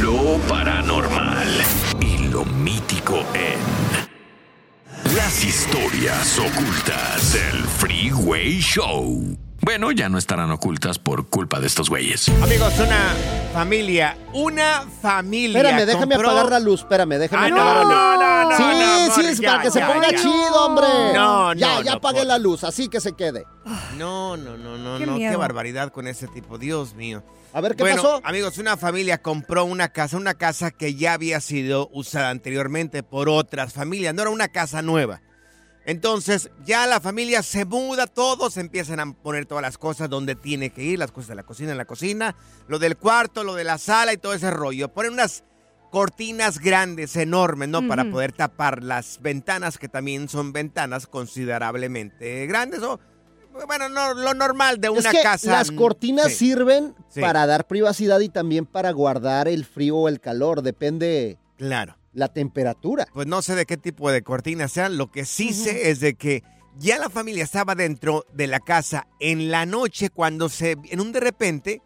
lo paranormal y lo mítico en las historias ocultas del Freeway Show. Bueno, ya no estarán ocultas por culpa de estos güeyes. Amigos, una familia, una familia. Espérame, déjame compró- apagar la luz, espérame, déjame Ah, no, apagar la luz. no, no, sí, no, sí, Morris, es ya, para que se ya, ponga ya. chido, hombre. No, Ya, no, ya no, apagué por- la luz, así que se quede. No, no, no, no, Qué no, qué barbaridad con ese tipo, Dios mío. A ver, ¿qué bueno, pasó? amigos, una familia compró una casa, una casa que ya había sido usada anteriormente por otras familias, no era una casa nueva. Entonces, ya la familia se muda, todos empiezan a poner todas las cosas donde tiene que ir, las cosas de la cocina en la cocina, lo del cuarto, lo de la sala y todo ese rollo. Ponen unas cortinas grandes, enormes, ¿no? Para poder tapar las ventanas, que también son ventanas considerablemente grandes o, bueno, no, lo normal de una es que casa. las cortinas Sí. sirven Sí. para dar privacidad y también para guardar el frío o el calor, depende Claro. La temperatura. Pues no sé de qué tipo de cortinas sean. Lo que sí sé es de que ya la familia estaba dentro de la casa en la noche cuando se, en un de repente,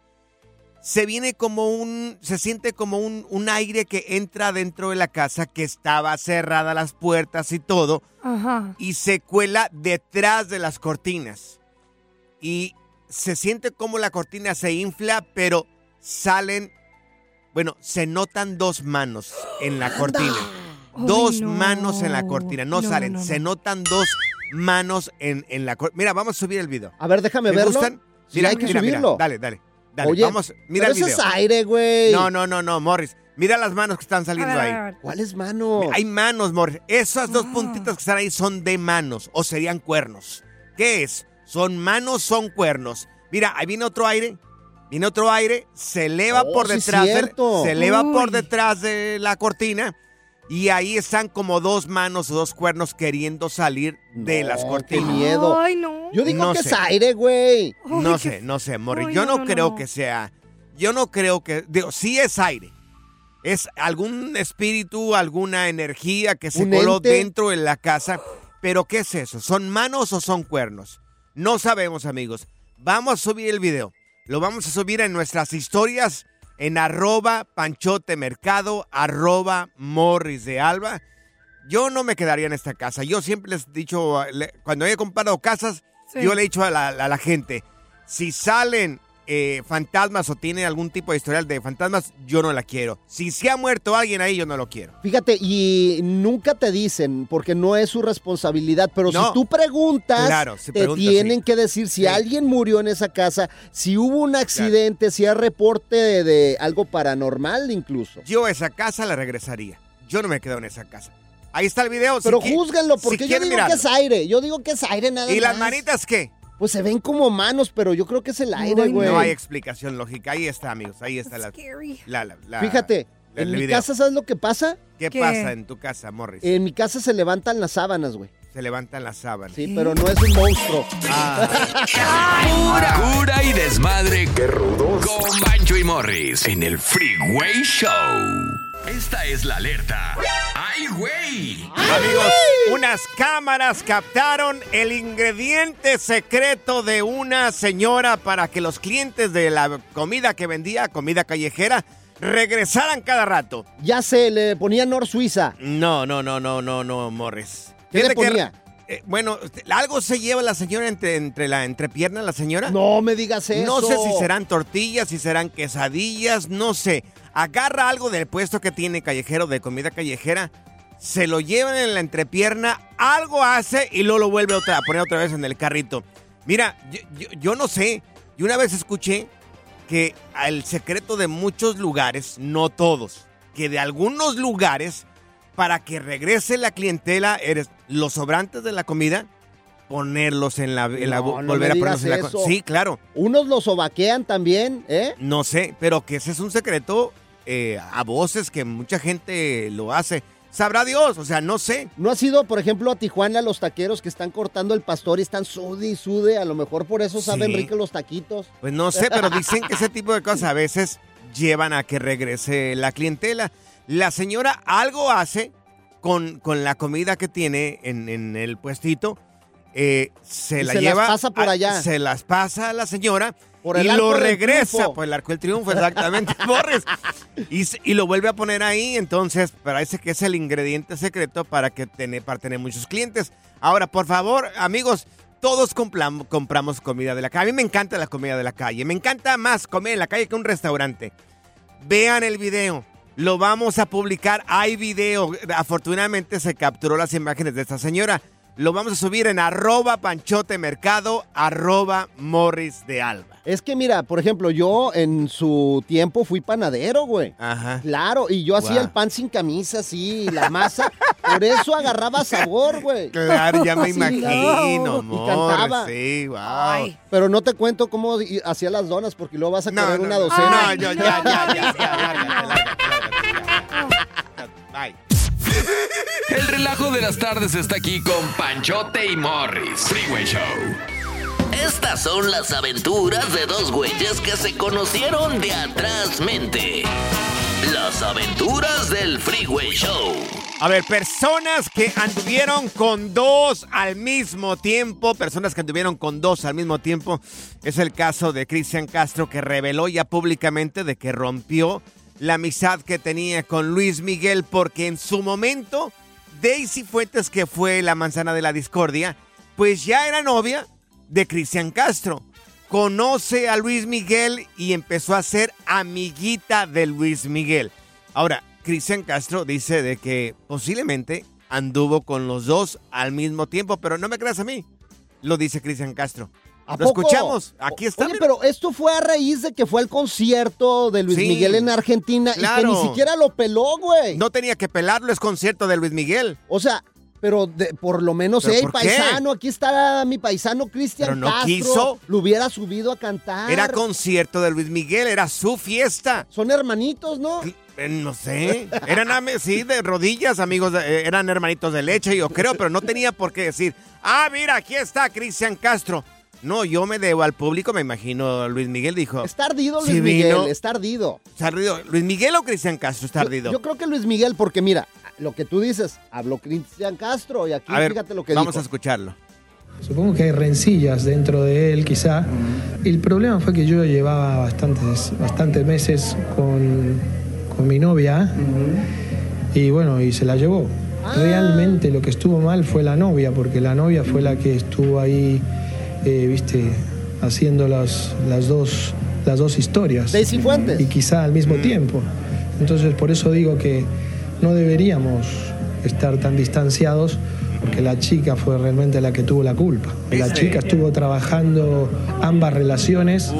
se viene como un, se siente como un, un aire que entra dentro de la casa que estaba cerrada las puertas y todo Ajá. y se cuela detrás de las cortinas. Y se siente como la cortina se infla, pero salen, bueno, se notan dos manos en la cortina. Ay, Dos no. manos en la cortina, no, No, salen, no, no, se no. notan dos manos en, en la cortina. Mira, vamos a subir el video. A ver, déjame ¿Te verlo. gustan? Sí, Mira, hay que mira, mira, subirlo. Dale, dale, dale. Oye, vamos, mira el video. eso es aire, güey. No, no, no, no, Morris. Mira las manos que están saliendo ahí. ¿Cuáles manos? Hay manos, Morris. Esas dos Ah. puntitas que están ahí son de manos o serían cuernos. ¿Qué es? ¿Son manos, son cuernos? Mira, ahí viene otro aire. Viene otro aire, se eleva Oh, por sí, detrás. de- cierto. se eleva por detrás de la cortina. Y ahí están como dos manos o dos cuernos queriendo salir de No, las qué cortinas. miedo. Ay, no. Yo digo No que sé. es aire, güey. No sé, qué- no sé, Morris. Ay, yo no, no, no, creo no. que sea. Yo no creo que. Digo, sí es aire. Es algún espíritu, alguna energía que se ¿Un coló ente? dentro de la casa. Pero, ¿qué es eso? ¿Son manos o son cuernos? No sabemos, amigos. Vamos a subir el video. Lo vamos a subir en nuestras historias en arroba panchotemercado, arroba morris de alba. Yo no me quedaría en esta casa. Yo siempre les he dicho, cuando he comprado casas, Sí. yo le he dicho a la, a la gente, si salen eh, fantasmas o tienen algún tipo de historial de fantasmas, yo no la quiero. Si se ha muerto alguien ahí, yo no lo quiero. Fíjate, y nunca te dicen, porque no es su responsabilidad, pero No. si tú preguntas, Claro, si te tienen sí. que decir si Sí. alguien murió en esa casa, si hubo un accidente, si hay reporte de, de algo paranormal incluso. Yo a esa casa la regresaría. Yo no me quedo en esa casa. Ahí está el video. si Pero qui- júzguenlo, si porque yo digo que es aire. Yo digo que es aire nada ¿Y las más. manitas qué? Pues se ven como manos, pero yo creo que es el aire, güey. No hay explicación lógica. Ahí está, amigos. Ahí está la, la, la- la- Fíjate, en mi video. casa, ¿sabes lo que pasa? ¿Qué, ¿Qué? pasa en tu casa, Morris? En mi casa se levantan las sábanas, güey. Se levantan las sábanas. Sí, pero no es un monstruo. Pura cura y desmadre. ¡Qué rudos! Con Bancho y Morris en el Freeway Show. Esta es la alerta. ¡Ay, güey! Amigos, unas cámaras captaron el ingrediente secreto de una señora para que los clientes de la comida que vendía, comida callejera, regresaran cada rato. Ya sé, le ponía Nor Suiza. No, no, no, no, no, no, Morris. ¿Qué le Fíjate ponía? Eh, bueno, algo se lleva la señora entre, entre la entrepierna, la señora. No me digas eso. No sé si serán tortillas, si serán quesadillas, no sé. Agarra algo del puesto que tiene callejero de comida callejera, se lo llevan en la entrepierna, algo hace y luego lo vuelve otra, a poner otra vez en el carrito. Mira, yo, yo- yo no sé. Yo una vez escuché que el secreto de muchos lugares, no todos, que de algunos lugares, para que regrese la clientela, eres los sobrantes de la comida, ponerlos en la, en la- No, no volver a ponerlos en la eso. Sí, claro. Unos lo sobaquean también, ¿eh? No sé, pero que ese es un secreto eh, a voces que mucha gente lo hace. Sabrá Dios, o sea, no sé. ¿No ha sido, por ejemplo, a Tijuana los taqueros que están cortando el pastor y están sude y sude? A lo mejor por eso saben Sí. ricos los taquitos. Pues no sé, pero dicen que ese tipo de cosas a veces llevan a que regrese la clientela. La señora algo hace con, con la comida que tiene en, en el puestito. eh, se Y la se las lleva. pasa por a- allá. Se las pasa a la señora. Por y lo regresa, por el arco del triunfo, exactamente, Borres. Y, lo vuelve a poner ahí, entonces parece que es el ingrediente secreto para, que tener, para tener muchos clientes. Ahora, por favor, amigos, todos complam- compramos comida de la calle. A mí me encanta la comida de la calle. Me encanta más comer en la calle que en un restaurante. Vean el video. Lo vamos a publicar. Hay video. Afortunadamente se capturó las imágenes de esta señora. Lo vamos a subir en arroba panchote mercado, arroba morris de alba. Es que mira, por ejemplo, yo en su tiempo fui panadero, güey. Ajá. Claro, y yo hacía el pan sin camisa, así, y la masa. por eso agarraba sabor, güey. Claro, ya me Sí, imagino, y cantaba. Sí, wow. Ay. Pero no te cuento cómo hacía las donas, porque luego vas a No, no, una docena. no, ya, ya, ya, ya, ya, lárgate, lárgate, ya. Bye. El relajo de las tardes está aquí con Panchote y Morris. Freeway Show. Estas son las aventuras de dos güeyes que se conocieron de atrás mente. Las aventuras del Freeway Show. A ver, personas que anduvieron con dos al mismo tiempo, personas que anduvieron con dos al mismo tiempo, es el caso de Cristian Castro que reveló ya públicamente de que rompió la amistad que tenía con Luis Miguel porque en su momento Daisy Fuentes, que fue la manzana de la discordia, pues ya era novia de Cristian Castro. Conoce a Luis Miguel y empezó a ser amiguita de Luis Miguel. Ahora, Cristian Castro dice de que posiblemente anduvo con los dos al mismo tiempo, pero no me creas a mí. Lo dice Cristian Castro. ¿A Lo poco? escuchamos. Aquí está. Oye, pero esto fue a raíz de que fue al concierto de Luis Sí. Miguel en Argentina y que ni siquiera lo peló, güey. No tenía que pelarlo, es concierto de Luis Miguel. O sea, pero de- por lo menos, ¿Pero hey, qué? paisano, aquí está mi paisano Cristian Pero no Castro. quiso. Lo hubiera subido a cantar. Era concierto de Luis Miguel, era su fiesta. Son hermanitos, ¿no? Eh, No sé, eran sí, de rodillas, amigos, eh, eran hermanitos de leche, yo creo, pero no tenía por qué decir, ah, mira, aquí está Cristian Castro. No, yo me debo al público, me imagino, Luis Miguel dijo. Está ardido Luis Miguel, vino. está ardido. ¿Está ardido? ¿Luis Miguel o Cristian Castro está ardido? Yo, creo que Luis Miguel, porque mira, lo que tú dices, habló Cristian Castro y aquí a ver, fíjate lo que vamos dijo. a escucharlo. Supongo que hay rencillas dentro de él, quizá. El problema fue que yo llevaba bastantes, bastantes meses con, con mi novia y bueno, y se la llevó. Realmente lo que estuvo mal fue la novia, porque la novia fue la que estuvo ahí, eh, viste, haciendo las, las, dos, las dos historias. Daisy Fuentes. Y quizá al mismo tiempo. Entonces por eso digo que no deberíamos estar tan distanciados porque la chica fue realmente la que tuvo la culpa. La chica estuvo trabajando ambas relaciones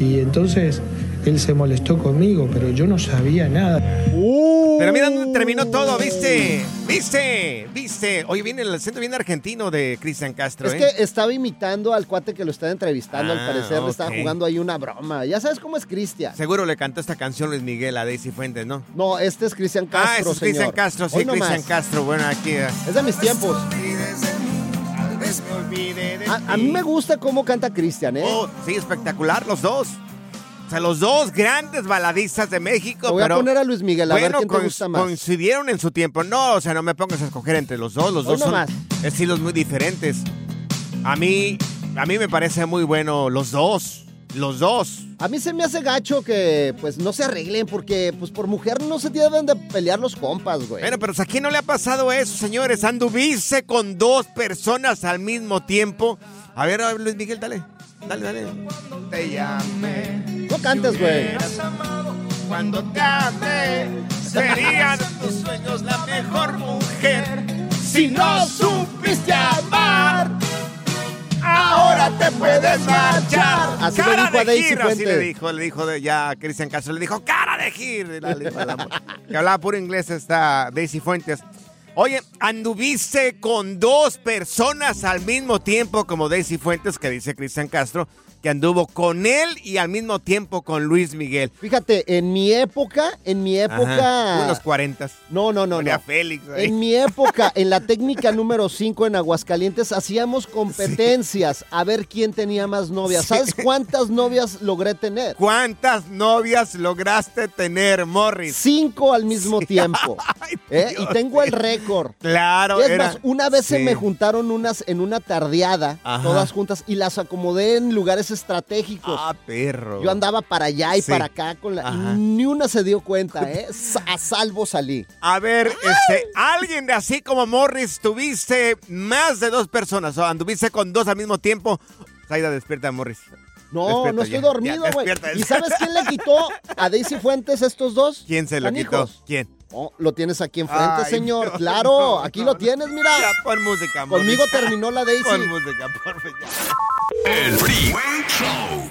y entonces él se molestó conmigo, pero yo no sabía nada. Uh, Pero mira dónde terminó todo, ¿viste? ¿Viste? ¿Viste? Oye, viene el acento bien argentino de Cristian Castro, Es ¿eh? que estaba imitando al cuate que lo estaba entrevistando, Ah, al parecer le estaba jugando ahí una broma. Ya sabes cómo es Cristian. Seguro le cantó esta canción Luis Miguel a Daisy Fuentes, ¿no? No, este es Cristian Castro, ah, es Cristian. Castro, sí. Cristian Castro. Bueno, aquí. eh. Es de mis tiempos. A, a mí me gusta cómo canta Cristian, ¿eh? Oh, sí, espectacular, los dos. O sea, los dos grandes baladistas de México. Voy a pero, poner a Luis Miguel, a ver bueno, quién te coinc- gusta más. coincidieron en su tiempo. No, o sea, no me pongas a escoger entre los dos. Los Hoy dos son nomás. estilos muy diferentes. A mí, a mí me parece muy bueno los dos. Los dos. A mí se me hace gacho que pues no se arreglen porque pues por mujer no se deben de pelear los compas, güey. Bueno, pero ¿a quién no le ha pasado eso, señores? Anduviste con dos personas al mismo tiempo. A ver, a ver, Luis Miguel, dale. Dale, dale. Te llamé. No cantes, güey. Cuando te amé, sería de tus sueños la mejor mujer. Si no supiste amar, ahora te puedes marchar. Así le cara dijo a Daisy así le dijo, le dijo de, ya a Cristian Castro, le dijo cara de gir. Le que hablaba puro inglés esta Daisy Fuentes. Oye, anduviste con dos personas al mismo tiempo, como Daisy Fuentes, que dice Cristian Castro, que anduvo con él y al mismo tiempo con Luis Miguel. Fíjate, en mi época, en mi época... Ajá, Unos 40. No, no, no, no. Félix ahí. En mi época, en la técnica número 5 en Aguascalientes, hacíamos competencias a ver quién tenía más novias. Sí. ¿Sabes cuántas novias logré tener? ¿Cuántas novias lograste tener, Morris? Cinco al mismo tiempo. Ay, ¿eh? Y tengo el récord. Claro, Y es era- más, una vez se me juntaron unas en una tardeada, Ajá. todas juntas, y las acomodé en lugares estratégicos. Ah, perro. Yo andaba para allá y Sí. para acá con la. Ajá. Ni una se dio cuenta, ¿eh? A salvo salí. A ver, este, alguien de así como Morris, tuviste más de dos personas, o anduviste con dos al mismo tiempo. Saida, despierta, Morris. No, Despierta no estoy ya, dormido, güey. ¿Y sabes quién le quitó a Daisy Fuentes estos dos? ¿Quién se lo canijos? quitó? ¿Quién? Oh, lo tienes aquí enfrente, Ay, señor. Dios, claro, no, aquí no, lo tienes, mira. Ya, pon música. Conmigo terminó la Daisy. Pon música, por favor. El Freeway Show.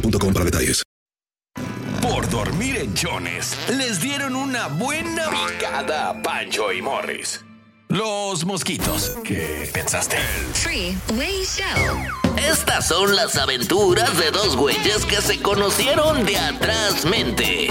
boostmobile.com para detalles. Por dormir en Jones, les dieron una buena picada a Pancho y Morris. Los mosquitos. ¿Qué pensaste? Freeway Show. Estas son las aventuras de dos güeyes que se conocieron de atrás mente.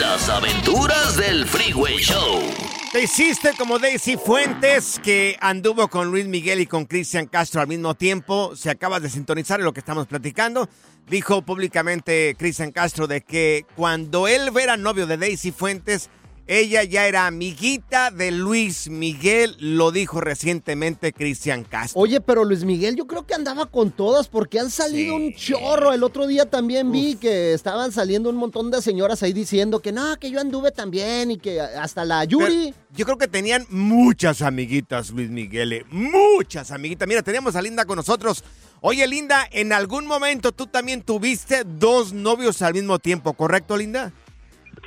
Las aventuras del Freeway Show. Te hiciste como Daisy Fuentes, que anduvo con Luis Miguel y con Cristian Castro al mismo tiempo. Se acaba de sintonizar lo que estamos platicando. Dijo públicamente Cristian Castro de que cuando él era novio de Daisy Fuentes, ella ya era amiguita de Luis Miguel. Lo dijo recientemente Cristian Castro. Oye, pero Luis Miguel yo creo que andaba con todas porque han salido un chorro. El otro día también vi que estaban saliendo un montón de señoras ahí diciendo que no, que yo anduve también y que hasta la Yuri. Pero yo creo que tenían muchas amiguitas, Luis Miguel. eh, Muchas amiguitas. Mira, tenemos a Linda con nosotros. Oye, Linda, en algún momento tú también tuviste dos novios al mismo tiempo, ¿correcto, Linda?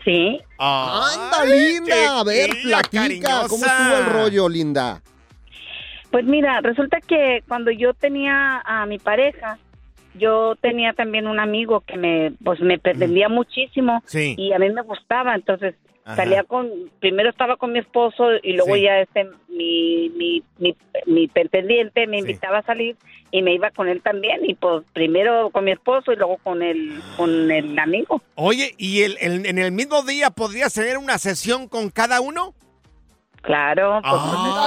Sí. ¡Anda, linda! A ver, platica. ¿Cómo estuvo el rollo, linda? Pues mira, resulta que cuando yo tenía a mi pareja, yo tenía también un amigo que me, pues me pretendía muchísimo Sí. y a mí me gustaba, entonces Ajá. salía con, primero estaba con mi esposo y luego Sí. ya este, mi, mi, mi, mi pretendiente me invitaba a salir y me iba con él también y pues primero con mi esposo y luego con el, con el amigo. Oye, ¿y el, el- en el mismo día podrías tener una sesión con cada uno? Claro, pues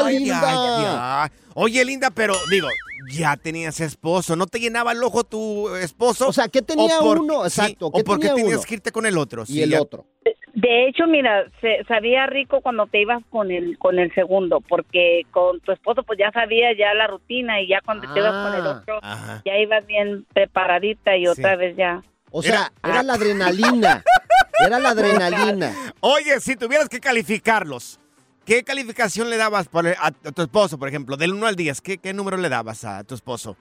Ay, linda. Oye, linda, pero digo, ya tenías esposo. ¿No te llenaba el ojo tu esposo? O sea, ¿qué tenía por- uno? Exacto, ¿O ¿qué por qué tenía tenías uno? que irte con el otro? Y Sí, el ya- otro. De hecho, mira, se, sabía rico cuando te ibas con el con el segundo, porque con tu esposo pues ya sabía ya la rutina y ya cuando te ibas con el Ah, otro Ajá. ya ibas bien preparadita y otra Sí. vez ya. O sea, Era- era, la adrenalina. Era la adrenalina. Oye, si tuvieras que calificarlos, ¿qué calificación le dabas por- a, a tu esposo, por ejemplo? Del 1 al 10, ¿qué, qué número le dabas a tu esposo?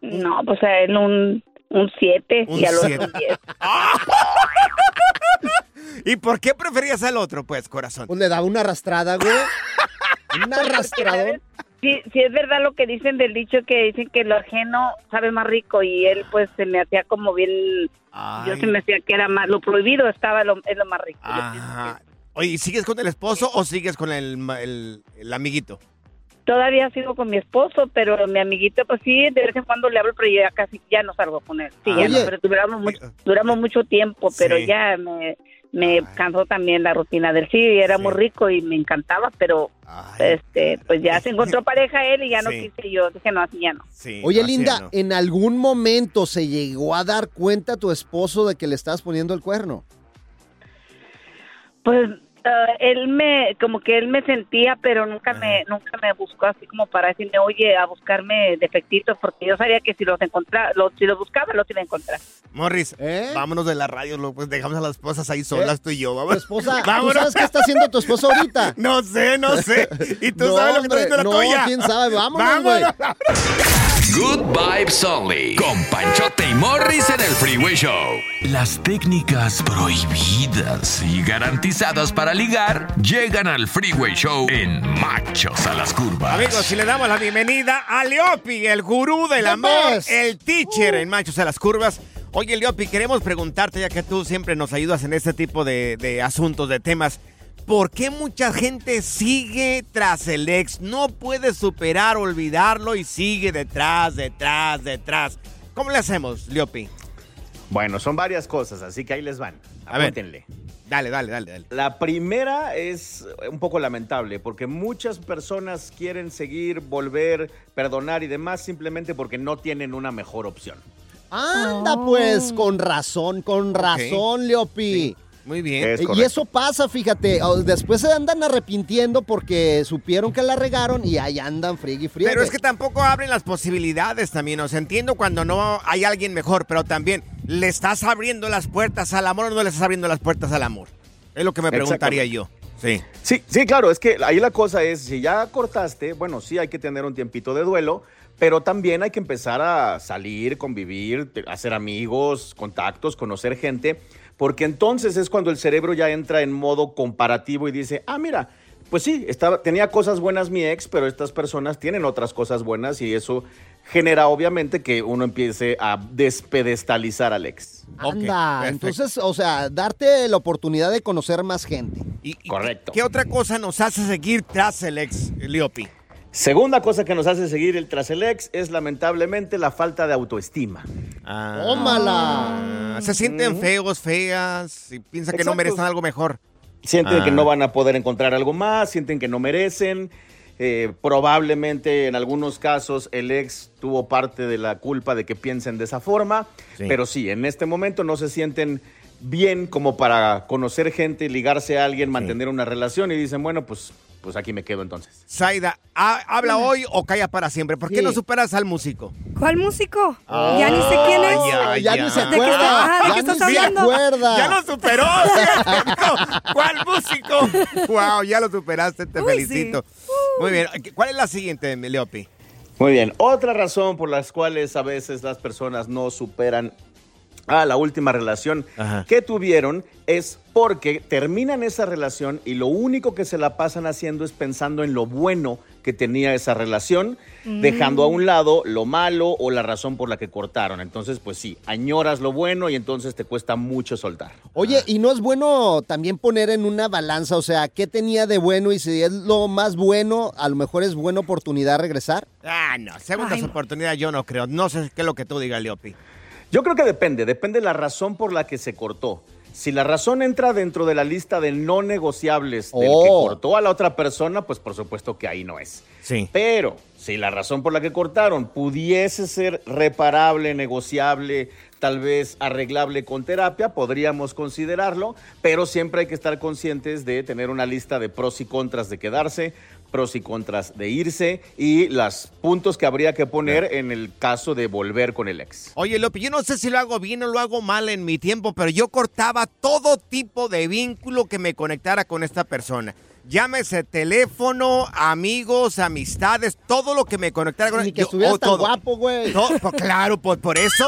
No, pues a él un un 7 Un y al otro siete. un 10. ¿Y por qué preferías al otro, pues, corazón? Pues le daba una arrastrada, güey. Un arrastrador. Sí, sí es verdad lo que dicen del dicho que dicen que lo ajeno sabe más rico y él pues se me hacía como bien yo Ay. se me hacía que era más lo prohibido estaba lo, es lo más rico. Yo Ajá. Oye, ¿y sigues con el esposo o sigues con el, ma- el- el amiguito? Todavía sigo con mi esposo, pero mi amiguito, pues sí, de vez en cuando le hablo, pero ya casi ya no salgo con él. Sí, ya Oye. no, pero duramos mucho, duramos mucho tiempo, pero Sí. ya me, me cansó también la rutina del sí, era Sí. muy rico y me encantaba, pero Ay, este, pues ya se encontró pareja él y ya no Sí. quise yo, dije no, así ya no. sí, Oye, Linda, no. ¿en algún momento se llegó a dar cuenta tu esposo de que le estabas poniendo el cuerno? Pues ah, él me, como que él me sentía, pero nunca me, nunca me buscó así como para decirme, oye, a buscarme defectitos, porque yo sabía que si los encontraba, los, si los buscaba, los iba a encontrar. Morris, ¿Eh? vámonos de la radio, lo- pues dejamos a las esposas ahí solas, tú y yo. Tu Vamos. esposa, ¿tú Vámonos. sabes qué está haciendo tu esposo ahorita? No sé, no sé. ¿Y tú No, sabes lo que está haciendo la no, tuya? quién sabe. Vámonos, güey. Good Vibes Only. Con Panchote y Morris en el Freeway Show. Las técnicas prohibidas y garantizadas para ligar llegan al Freeway Show en Machos a las Curvas. Amigos, si le damos la bienvenida a Leopi, el gurú del amor, el teacher en Machos a las Curvas. Oye, Leopi, queremos preguntarte, ya que tú siempre nos ayudas en este tipo de, de asuntos, de temas, ¿por qué mucha gente sigue tras el ex? No puede superar, olvidarlo y sigue detrás, detrás, detrás. ¿Cómo le hacemos, Leopi? Bueno, son varias cosas, así que ahí les van. A ver. Dale, dale, dale, dale. La primera es un poco lamentable porque muchas personas quieren seguir, volver, perdonar y demás simplemente porque no tienen una mejor opción. Anda, pues, con razón, con razón, Leopi. Muy bien. Es Eh, Y eso pasa, fíjate, después se andan arrepintiendo porque supieron que la regaron y ahí andan frigui friegue. Pero es que tampoco abren las posibilidades también. O sea, entiendo cuando no hay alguien mejor, pero también, ¿le estás abriendo las puertas al amor o no le estás abriendo las puertas al amor? Es lo que me preguntaría yo. Sí. Sí, sí, claro, es que ahí la cosa es, si ya cortaste, bueno, sí hay que tener un tiempito de duelo, pero también hay que empezar a salir, convivir, hacer amigos, contactos, conocer gente, porque entonces es cuando el cerebro ya entra en modo comparativo y dice, ah, mira, pues sí, estaba, tenía cosas buenas mi ex, pero estas personas tienen otras cosas buenas y eso genera obviamente que uno empiece a despedestalizar al ex. Anda, entonces, o sea, darte la oportunidad de conocer más gente. ¿Y, y Correcto. ¿Qué otra cosa nos hace seguir tras el ex, Leopi? Segunda cosa que nos hace seguir el tras el ex es lamentablemente la falta de autoestima. ¡Tómala! Ah, se sienten feos, feas, y piensan que no merecen algo mejor. Sienten Ah. que no van a poder encontrar algo más, sienten que no merecen. eh, probablemente en algunos casos el ex tuvo parte de la culpa de que piensen de esa forma, Sí. pero sí, en este momento no se sienten bien como para conocer gente, ligarse a alguien, mantener una relación y dicen, bueno, pues, pues aquí me quedo entonces. Zaida, ¿ha- ¿habla hoy o calla para siempre? ¿Por qué Sí. no superas al músico? ¿Cuál músico? ya ni sé quién es. Ya ay. ni se ¿De qué acuerda. está- ah, ¿de ya qué estás se hablando? acuerda. ¡Ya lo superó! ¿Cuál músico? ¡Wow! Ya lo superaste, te Uy, felicito. Muy bien. ¿Cuál es la siguiente, Leopi? Muy bien, otra razón por las cuales a veces las personas no superan a la última relación que tuvieron es porque terminan esa relación y lo único que se la pasan haciendo es pensando en lo bueno que tenía esa relación, Mm. dejando a un lado lo malo o la razón por la que cortaron. Entonces, pues sí, añoras lo bueno y entonces te cuesta mucho soltar. Oye, ¿y no es bueno también poner en una balanza, o sea, qué tenía de bueno y si es lo más bueno, a lo mejor es buena oportunidad regresar? Ah, no, segundas oportunidades yo no creo. No sé qué es lo que tú digas, Leopi. Yo creo que depende, depende de la razón por la que se cortó. Si la razón entra dentro de la lista de no negociables del que cortó a la otra persona, pues por supuesto que ahí no es. Sí. Pero si la razón por la que cortaron pudiese ser reparable, negociable, tal vez arreglable con terapia, podríamos considerarlo, pero siempre hay que estar conscientes de tener una lista de pros y contras de quedarse, pros y contras de irse y los puntos que habría que poner en el caso de volver con el ex. Oye, Leopi, yo no sé si lo hago bien o lo hago mal en mi tiempo, pero yo cortaba todo tipo de vínculo que me conectara con esta persona. Llámese teléfono, amigos, amistades, todo lo que me conectara con Ni que yo- estuvieras oh, tan todo. guapo, güey. No, pues claro, pues por eso.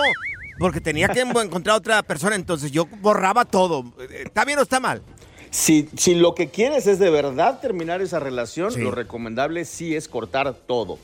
Porque tenía que encontrar otra persona, entonces yo borraba todo. ¿Está bien o está mal? Si, si lo que quieres es de verdad terminar esa relación, lo recomendable sí es cortar todo.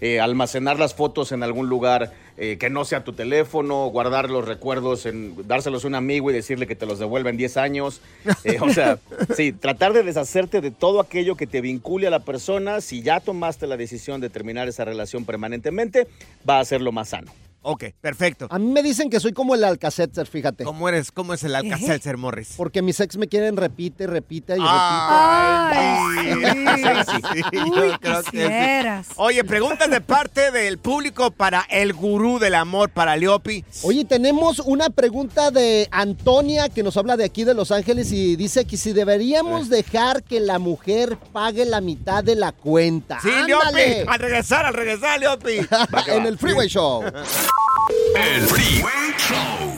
Eh, almacenar las fotos en algún lugar eh, que no sea tu teléfono, guardar los recuerdos, en, dárselos a un amigo y decirle que te los devuelva en 10 años. Eh, o sea, sí, tratar de deshacerte de todo aquello que te vincule a la persona. Si ya tomaste la decisión de terminar esa relación permanentemente, va a ser lo más sano. Ok, perfecto. A mí me dicen que soy como el Alcacetzer, fíjate. ¿Cómo eres? ¿Cómo es el Alcacelser, Morris? Porque mis ex me quieren repite, repite y Ay, repite. sí, sí, Uy, yo creo que sí. quisieras. Oye, preguntas de parte del público para el gurú del amor, para Leopi. Oye, tenemos una pregunta de Antonia que nos habla de aquí de Los Ángeles y dice que si deberíamos dejar que la mujer pague la mitad de la cuenta. Sí, ¡Ándale! Leopi. Al regresar, al regresar, Leopi. en el Freeway Show. El Freeway Show.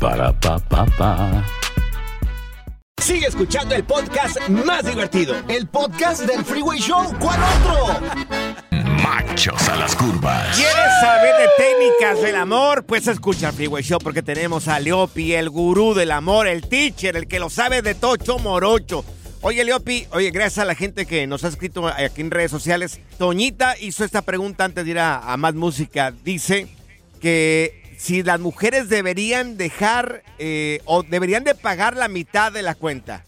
Para pa pa pa. Sigue escuchando el podcast más divertido. El podcast del Freeway Show. ¿Cuál otro? Machos a las curvas. ¿Quieres saber de técnicas del amor? Pues escucha el Freeway Show porque tenemos a Leopi, el gurú del amor, el teacher, el que lo sabe de tocho morocho. Oye, Leopi, oye, gracias a la gente que nos ha escrito aquí en redes sociales. Toñita hizo esta pregunta antes de ir a, a más música. Dice que si las mujeres deberían dejar eh, o deberían de pagar la mitad de la cuenta.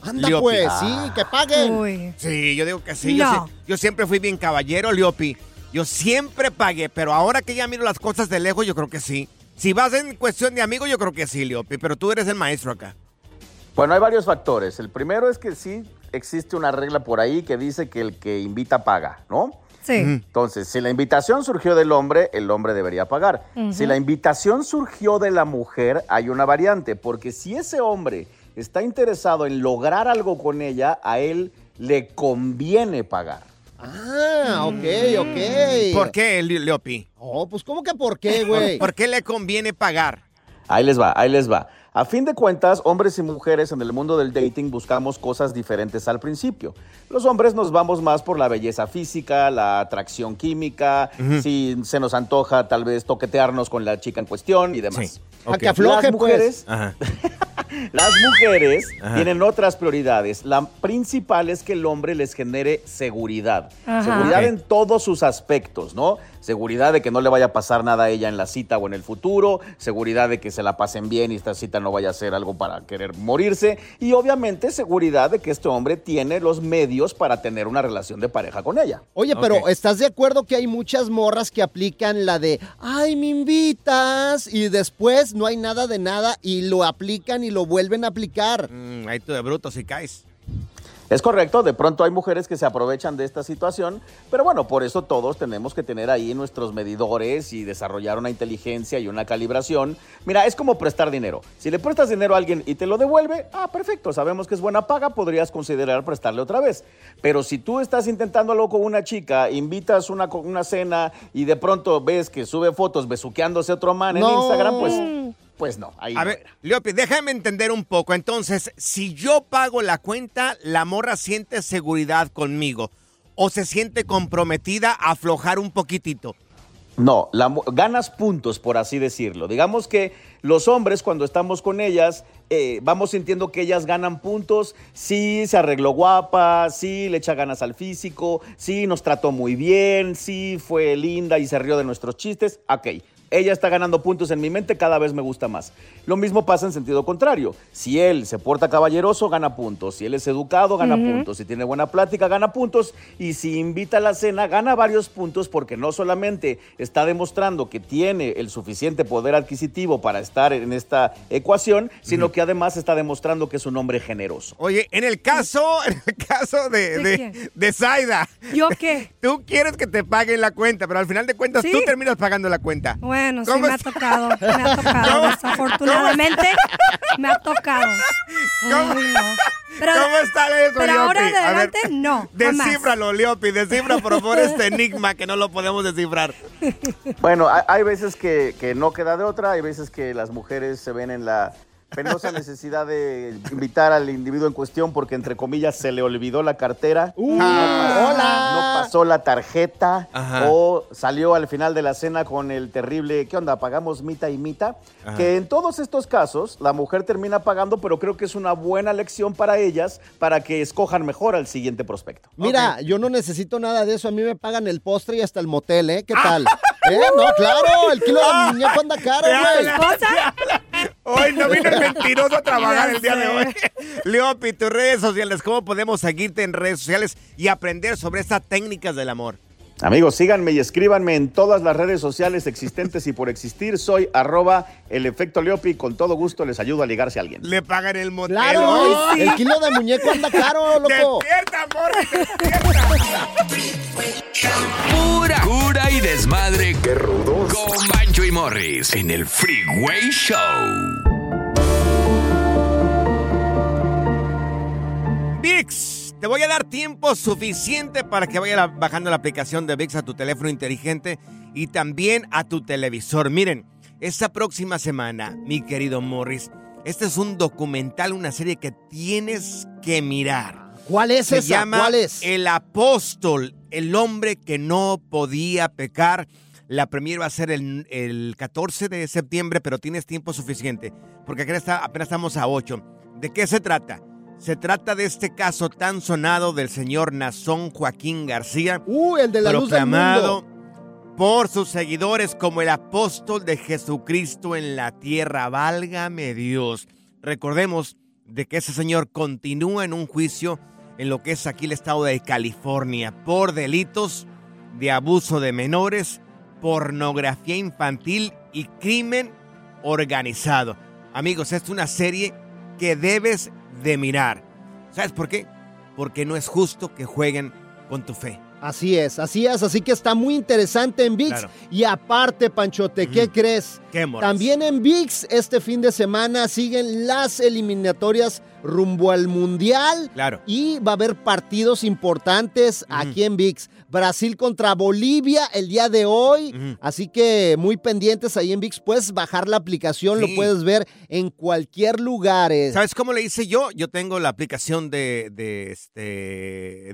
Anda pues, sí, que paguen. Uy. Sí, yo digo que sí. Yo, No. sí- yo siempre fui bien caballero, Leopi. Yo siempre pagué, pero ahora que ya miro las cosas de lejos, yo creo que sí. Si vas en cuestión de amigo, yo creo que sí, Leopi, pero tú eres el maestro acá. Bueno, hay varios factores. El primero es que sí existe una regla por ahí que dice que el que invita paga, ¿no? Sí. Entonces, si la invitación surgió del hombre, el hombre debería pagar. Si la invitación surgió de la mujer, hay una variante, porque si ese hombre está interesado en lograr algo con ella, a él le conviene pagar. Ah, ok, ok. ¿Por qué, Le- Leopi? Oh, pues ¿cómo que por qué, güey? ¿Por qué le conviene pagar? Ahí les va, ahí les va. A fin de cuentas, hombres y mujeres en el mundo del dating buscamos cosas diferentes al principio. Los hombres nos vamos más por la belleza física, la atracción química, si se nos antoja tal vez toquetearnos con la chica en cuestión y demás. A que afloje, Las mujeres, Ajá. Las mujeres Ajá. tienen otras prioridades. La principal es que el hombre les genere seguridad. Ajá. Seguridad en todos sus aspectos, ¿no? Seguridad de que no le vaya a pasar nada a ella en la cita o en el futuro. Seguridad de que se la pasen bien y esta cita no vaya a ser algo para querer morirse. Y obviamente seguridad de que este hombre tiene los medios para tener una relación de pareja con ella. Oye, pero ¿estás de acuerdo que hay muchas morras que aplican la de, ay, me invitas? Y después no hay nada de nada y lo aplican y lo vuelven a aplicar. Mm, ahí tú de bruto si caes. Es correcto, de pronto hay mujeres que se aprovechan de esta situación, pero bueno, por eso todos tenemos que tener ahí nuestros medidores y desarrollar una inteligencia y una calibración. Mira, es como prestar dinero. Si le prestas dinero a alguien y te lo devuelve, ah, perfecto, sabemos que es buena paga, podrías considerar prestarle otra vez. Pero si tú estás intentando algo con una chica, invitas una, una cena y de pronto ves que sube fotos besuqueándose a otro man en No. Instagram, pues, pues no, ahí A no ver, Leopi, déjame entender un poco. Entonces, si yo pago la cuenta, la morra siente seguridad conmigo o se siente comprometida a aflojar un poquitito. No, la ganas puntos, por así decirlo. Digamos que los hombres, cuando estamos con ellas, eh, vamos sintiendo que ellas ganan puntos. Sí, se arregló guapa, sí, le echa ganas al físico, sí, nos trató muy bien, sí, fue linda y se rió de nuestros chistes. Ok, ella está ganando puntos en mi mente, cada vez me gusta más. Lo mismo pasa en sentido contrario. Si él se porta caballeroso, gana puntos. Si él es educado, gana puntos. Si tiene buena plática, gana puntos. Y si invita a la cena, gana varios puntos porque no solamente está demostrando que tiene el suficiente poder adquisitivo para estar en esta ecuación, sino que además está demostrando que es un hombre generoso. Oye, en el caso, en el caso de, ¿De de, de Zaida. ¿Yo qué? Tú quieres que te paguen la cuenta, pero al final de cuentas Sí. tú terminas pagando la cuenta. Bueno, sí ¿Cómo me ha tocado, me ha tocado, desafortunadamente me ha tocado. Ay, no. Pero, ¿Cómo está eso, pero ahora ver, adelante, no, jamás. Descífralo, Leopi, descifra por favor este enigma que no lo podemos descifrar. Bueno, hay, hay veces que, que no queda de otra, hay veces que las mujeres se ven en la penosa necesidad de invitar al individuo en cuestión porque, entre comillas, se le olvidó la cartera. Uh, no, pasó, hola. no pasó la tarjeta Ajá. o salió al final de la cena con el terrible, ¿qué onda? ¿Pagamos mitad y mitad? Ajá. Que en todos estos casos la mujer termina pagando, pero creo que es una buena lección para ellas para que escojan mejor al siguiente prospecto. Mira, yo no necesito nada de eso. A mí me pagan el postre y hasta el motel, ¿eh? ¿Qué tal? ¿Eh? No, claro, el kilo de muñeco anda caro, güey. Hoy no vino el mentiroso a trabajar el día de hoy. Leopi, tus redes sociales, ¿cómo podemos seguirte en redes sociales y aprender sobre estas técnicas del amor? Amigos, síganme y escríbanme en todas las redes sociales existentes y por existir. Soy arroba el efecto Leopi. Con todo gusto les ayudo a ligarse a alguien. Le pagan el motel. Claro, ¡Ay, el kilo de muñeco anda caro, loco. ¡Despierta, amor! Pura cura y desmadre. Qué rudos. Con Bancho y Morris en el Freeway Show. VIX, te voy a dar tiempo suficiente para que vaya bajando la aplicación de VIX a tu teléfono inteligente y también a tu televisor. Miren, esta próxima semana, mi querido Morris, este es un documental, una serie que tienes que mirar. ¿Cuál es Se esa? llama ¿Cuál es? El Apóstol, el hombre que no podía pecar. La premier va a ser el, el 14 de septiembre, pero tienes tiempo suficiente, porque acá está- apenas estamos a 8. ¿De qué se trata? Se trata de este caso tan sonado del señor Nazón Joaquín García, Uh, el de la luz del proclamado mundo. por sus seguidores como el apóstol de Jesucristo en la tierra. Válgame Dios. Recordemos de que ese señor continúa en un juicio en lo que es aquí el estado de California por delitos de abuso de menores, pornografía infantil y crimen organizado. Amigos, es una serie que debes de mirar. ¿Sabes por qué? Porque no es justo que jueguen con tu fe. Así es, así es, así que está muy interesante en VIX. Claro. Y aparte, Panchote, ¿qué crees? ¿Qué? También en VIX este fin de semana siguen las eliminatorias rumbo al Mundial. Claro. Y va a haber partidos importantes aquí en VIX. Brasil contra Bolivia el día de hoy. Así que muy pendientes ahí en VIX. Puedes bajar la aplicación, Sí. lo puedes ver en cualquier lugar. eh. ¿Sabes cómo le hice yo? Yo tengo la aplicación de, de, este,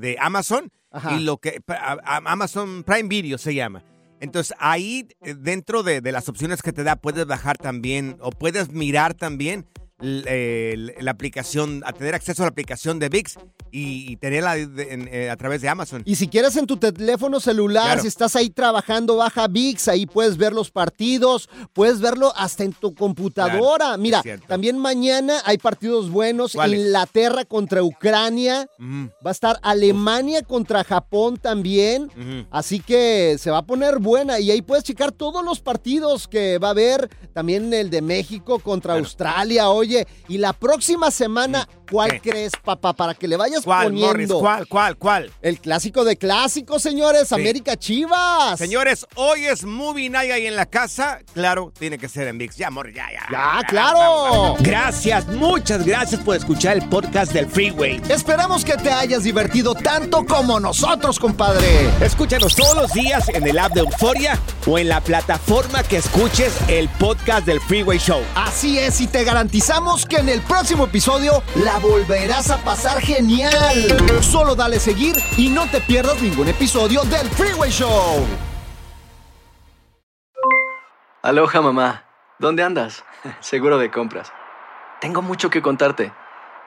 de Amazon Ajá. y lo que Amazon Prime Video se llama. Entonces ahí eh, dentro de, de las opciones que te da puedes bajar también o puedes mirar también eh, la aplicación, a tener acceso a la aplicación de VIX y, y tenerla de- en- eh, a través de Amazon. Y si quieres en tu teléfono celular, Claro. si estás ahí trabajando, baja VIX, ahí puedes ver los partidos, puedes verlo hasta en tu computadora. Claro, Mira, también mañana hay partidos buenos. Inglaterra contra Ucrania, va a estar Alemania contra Japón también, así que se va a poner buena. Y ahí puedes checar todos los partidos que va a haber, también el de México contra Australia, oye, y la próxima semana, ¿cuál ¿Qué? crees, papá? Para que le vayas ¿Cuál, poniendo. Morris? ¿Cuál, cuál, cuál? El clásico de clásicos, señores, Sí. América Chivas. Señores, hoy es Movie Night ahí en la casa. Claro, tiene que ser en VIX. Ya, Morris, ya, ya. Ya, claro. Gracias, muchas gracias por escuchar el podcast del Freeway. Esperamos que te hayas divertido tanto como nosotros, compadre. Escúchanos todos los días en el app de Euforia o en la plataforma que escuches el podcast del Freeway Show. Así es, y te garantizamos que en el próximo episodio la volverás a pasar genial. Solo dale seguir y no te pierdas ningún episodio del Freeway Show. Aloha mamá, ¿dónde andas? Seguro de compras. Tengo mucho que contarte.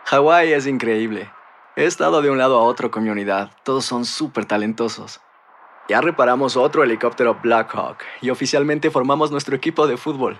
Hawái es increíble. He estado de un lado a otro con mi unidad. Todos son súper talentosos. Ya reparamos otro helicóptero Blackhawk y oficialmente formamos nuestro equipo de fútbol.